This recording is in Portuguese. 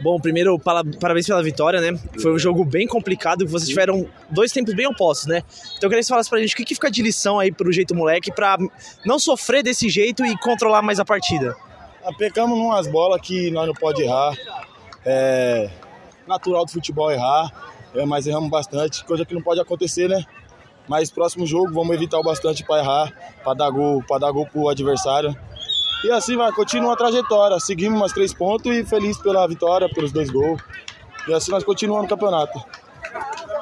Bom, primeiro, parabéns pela vitória, né? Foi um jogo bem complicado, vocês tiveram dois tempos bem opostos, né? Então eu queria que você falasse pra gente o que, que fica de lição aí pro jeito moleque pra não sofrer desse jeito e controlar mais a partida. Ah, pecamos umas bolas que nós não pode errar. É natural do futebol errar, é, mas erramos bastante, coisa que não pode acontecer, né? Mas próximo jogo vamos evitar o bastante para errar, para dar gol, para dar gol pro adversário. E assim vai, continua a trajetória. Seguimos mais três pontos e feliz pela vitória, pelos dois gols. E assim nós continuamos no campeonato.